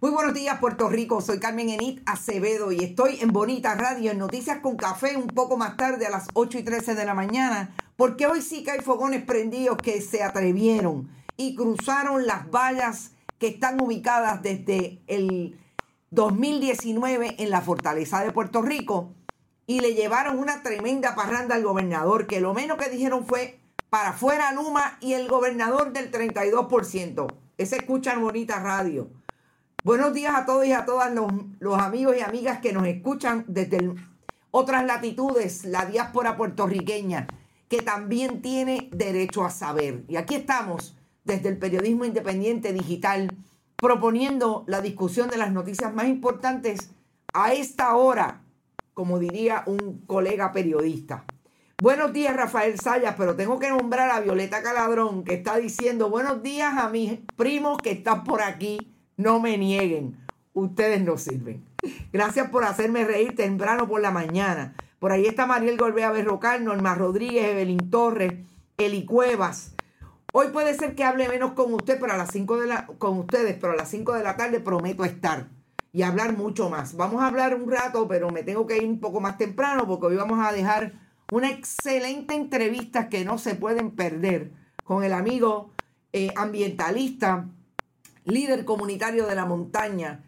Muy buenos días, Puerto Rico. Soy Carmen Enit Acevedo y estoy en Bonita Radio, en Noticias con Café, un poco más tarde a las 8 y 13 de la mañana, porque hoy sí que hay fogones prendidos que se atrevieron y cruzaron las vallas que están ubicadas desde el 2019 en la fortaleza de Puerto Rico y le llevaron una tremenda parranda al gobernador, que lo menos que dijeron fue para afuera Luma y el gobernador del 32%. Ese escuchan Bonita Radio. Buenos días a todos y a todas los, amigos y amigas que nos escuchan desde otras latitudes, la diáspora puertorriqueña, que también tiene derecho a saber. Y aquí estamos desde el periodismo independiente digital proponiendo la discusión de las noticias más importantes a esta hora, como diría un colega periodista. Buenos días, Rafael Sayas, pero tengo que nombrar a Violeta Caladrón, que está diciendo buenos días a mis primos que están por aquí no me nieguen, ustedes no sirven. Gracias por hacerme reír temprano por la mañana. Por ahí está Mariel Golbea Berrocal, Norma Rodríguez, Evelyn Torres, Eli Cuevas. Hoy puede ser que hable menos con usted, pero a las 5 de la, con ustedes, pero a las 5 de la tarde prometo estar y hablar mucho más. Vamos a hablar un rato, pero me tengo que ir un poco más temprano porque hoy vamos a dejar una excelente entrevista que no se pueden perder con el amigo eh, ambientalista líder comunitario de la montaña,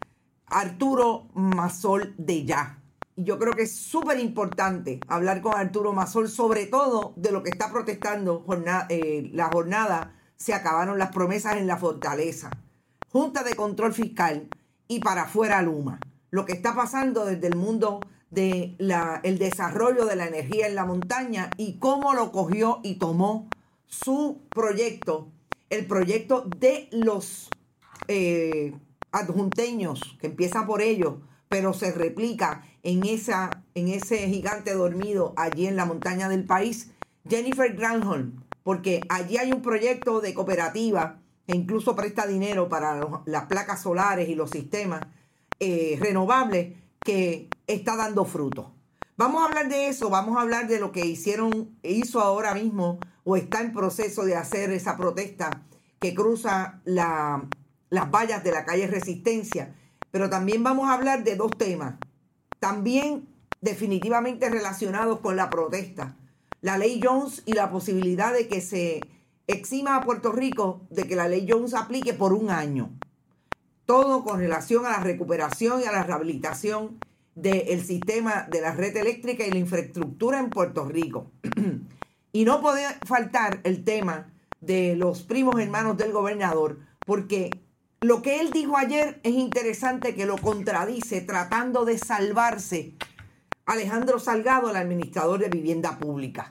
Arturo Mazol de Ya. Y yo creo que es súper importante hablar con Arturo Mazol, sobre todo de lo que está protestando eh, la jornada. Se acabaron las promesas en la fortaleza. Junta de Control Fiscal y para afuera Luma. Lo que está pasando desde el mundo del el desarrollo de la energía en la montaña y cómo lo cogió y tomó su proyecto, el proyecto de los eh, adjunteños, que empieza por ellos, pero se replica en, esa, en ese gigante dormido allí en la montaña del país, Jennifer Granholm, porque allí hay un proyecto de cooperativa que incluso presta dinero para las placas solares y los sistemas eh, renovables que está dando fruto. Vamos a hablar de eso, vamos a hablar de lo que hicieron, hizo ahora mismo o está en proceso de hacer esa protesta que cruza la las vallas de la calle Resistencia. Pero también vamos a hablar de dos temas, también definitivamente relacionados con la protesta. La ley Jones y la posibilidad de que se exima a Puerto Rico de que la ley Jones aplique por un año. Todo con relación a la recuperación y a la rehabilitación del sistema de la red eléctrica y la infraestructura en Puerto Rico. y no puede faltar el tema de los primos hermanos del gobernador, porque lo que él dijo ayer es interesante que lo contradice tratando de salvarse Alejandro Salgado, el administrador de vivienda pública.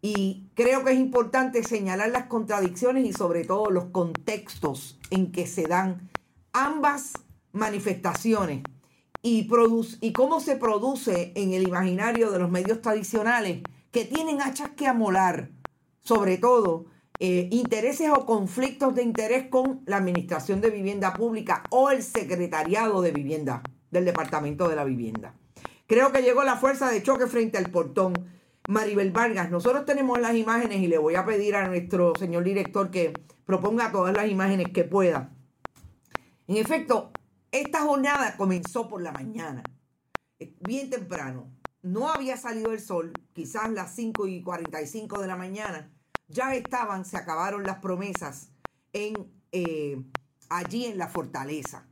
Y creo que es importante señalar las contradicciones y sobre todo los contextos en que se dan ambas manifestaciones y, cómo se produce en el imaginario de los medios tradicionales que tienen hachas que amolar, sobre todo eh, intereses o conflictos de interés con la Administración de Vivienda Pública o el Secretariado de Vivienda del Departamento de la Vivienda. Creo que llegó la fuerza de choque frente al portón. Maribel Vargas, nosotros tenemos las imágenes y le voy a pedir a nuestro señor director que proponga todas las imágenes que pueda. En efecto, esta jornada comenzó por la mañana, bien temprano. No había salido el sol, quizás las 5 y 45 de la mañana. Ya estaban, se acabaron las promesas en, eh, allí en la fortaleza.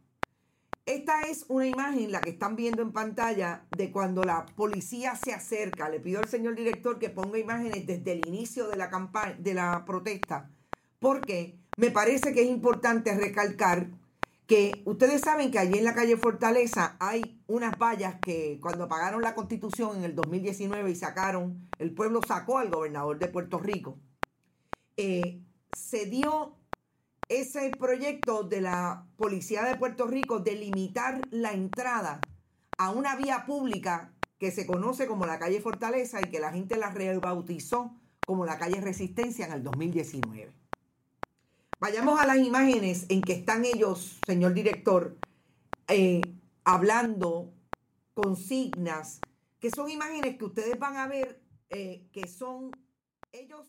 Esta es una imagen, la que están viendo en pantalla, de cuando la policía se acerca. Le pido al señor director que ponga imágenes desde el inicio de la campaña, de la protesta, porque me parece que es importante recalcar que ustedes saben que allí en la calle Fortaleza hay unas vallas que cuando pagaron la constitución en el 2019 y sacaron, el pueblo sacó al gobernador de Puerto Rico, eh, se dio ese proyecto de la Policía de Puerto Rico de limitar la entrada a una vía pública que se conoce como la calle Fortaleza y que la gente la rebautizó como la calle Resistencia en el 2019. Vayamos a las imágenes en que están ellos, señor director, eh, hablando consignas, que son imágenes que ustedes van a ver eh, que son ellos